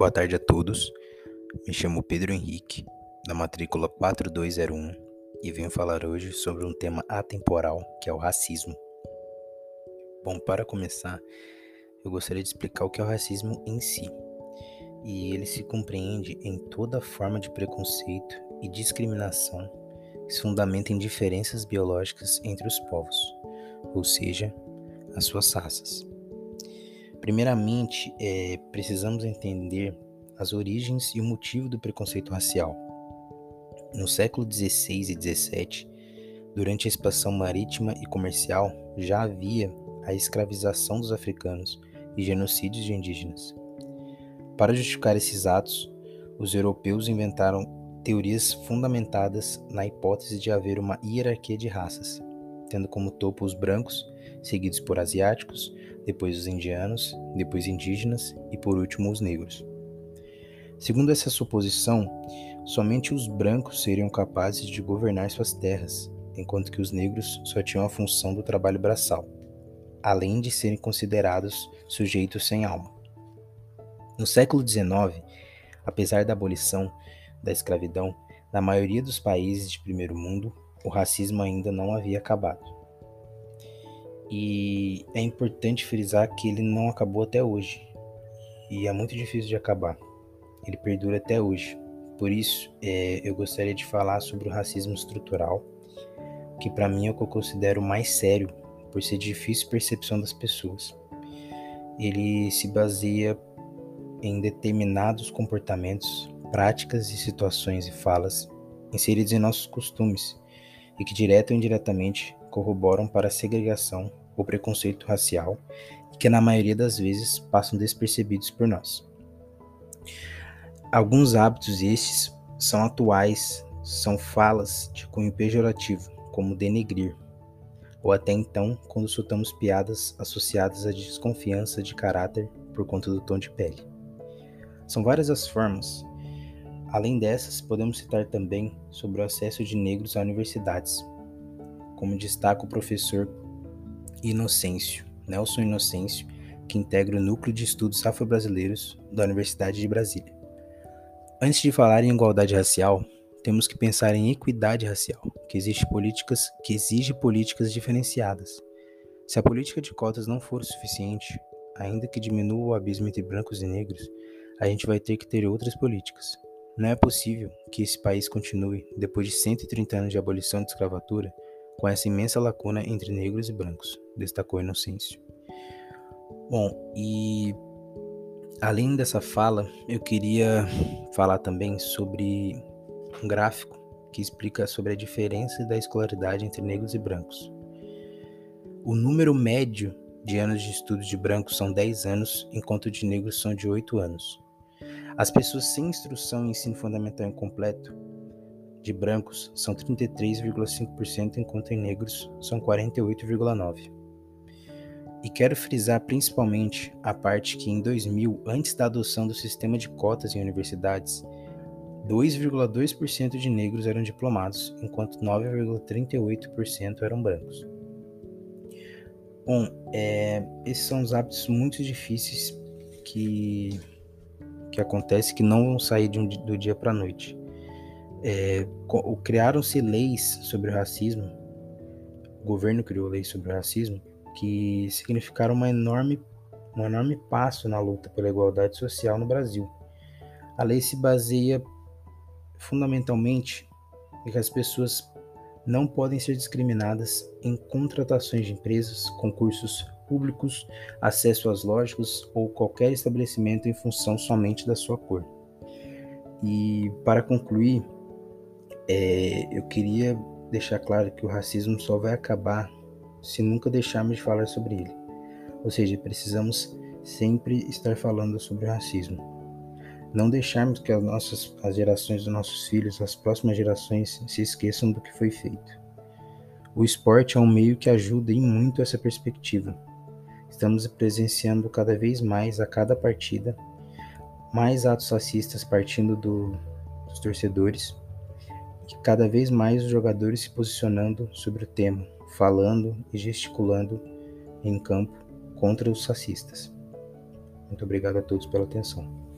Boa tarde a todos. Me chamo Pedro Henrique, da matrícula 4201, e venho falar hoje sobre um tema atemporal, que é o racismo. Bom, para começar, eu gostaria de explicar o que é o racismo em si. E ele se compreende em toda forma de preconceito e discriminação que se fundamenta em diferenças biológicas entre os povos, ou seja, as suas raças. Primeiramente, é, precisamos entender as origens e o motivo do preconceito racial. No século XVI e XVII, durante a expansão marítima e comercial, já havia a escravização dos africanos e genocídios de indígenas. Para justificar esses atos, os europeus inventaram teorias fundamentadas na hipótese de haver uma hierarquia de raças, tendo como topo os brancos, seguidos por asiáticos, depois os indianos, depois indígenas e por último os negros. Segundo essa suposição, somente os brancos seriam capazes de governar suas terras, enquanto que os negros só tinham a função do trabalho braçal, além de serem considerados sujeitos sem alma. No século XIX, apesar da abolição da escravidão, na maioria dos países de primeiro mundo, o racismo ainda não havia acabado. E é importante frisar que ele não acabou até hoje. E é muito difícil de acabar. Ele perdura até hoje. Por isso, é, eu gostaria de falar sobre o racismo estrutural, que para mim é o que eu considero mais sério, por ser difícil percepção das pessoas. Ele se baseia em determinados comportamentos, práticas e situações e falas inseridos em nossos costumes e que direta ou indiretamente corroboram para a segregação ou preconceito racial e que na maioria das vezes passam despercebidos por nós. Alguns hábitos estes são atuais, são falas de cunho pejorativo, como denegrir, ou até então quando soltamos piadas associadas à desconfiança de caráter por conta do tom de pele. São várias as formas. Além dessas, podemos citar também sobre o acesso de negros a universidades, como destaca o professor Inocêncio, Nelson Inocêncio, que integra o Núcleo de Estudos Afro-Brasileiros da Universidade de Brasília. Antes de falar em igualdade racial, temos que pensar em equidade racial, que exige políticas, que exige políticas diferenciadas. Se a política de cotas não for suficiente, ainda que diminua o abismo entre brancos e negros, a gente vai ter que ter outras políticas. Não é possível que esse país continue, depois de 130 anos de abolição da escravatura, com essa imensa lacuna entre negros e brancos, destacou Inocêncio. Bom, e além dessa fala, eu queria falar também sobre um gráfico que explica sobre a diferença da escolaridade entre negros e brancos. O número médio de anos de estudos de brancos são 10 anos, enquanto de negros são de 8 anos. As pessoas sem instrução em ensino fundamental incompleto de brancos são 33,5%, enquanto em negros são 48,9%. E quero frisar principalmente a parte que em 2000, antes da adoção do sistema de cotas em universidades, 2,2% de negros eram diplomados, enquanto 9,38% eram brancos. Bom, é, esses são os hábitos muito difíceis que, que acontece que não vão sair um, do dia para a noite é, criaram-se leis sobre o racismo, o governo criou leis sobre o racismo, que significaram uma enorme, um enorme passo na luta pela igualdade social no Brasil. A lei se baseia fundamentalmente em que as pessoas não podem ser discriminadas em contratações de empresas, concursos públicos, acesso às lojas ou qualquer estabelecimento em função somente da sua cor. E para concluir, é, eu queria deixar claro que o racismo só vai acabar se nunca deixarmos de falar sobre ele. Ou seja, precisamos sempre estar falando sobre o racismo. Não deixarmos que as nossas as gerações dos nossos filhos, as próximas gerações, se esqueçam do que foi feito. O esporte é um meio que ajuda e muito essa perspectiva. Estamos presenciando cada vez mais a cada partida mais atos racistas partindo do, dos torcedores cada vez mais os jogadores se posicionando sobre o tema, falando e gesticulando em campo contra os racistas. Muito obrigado a todos pela atenção.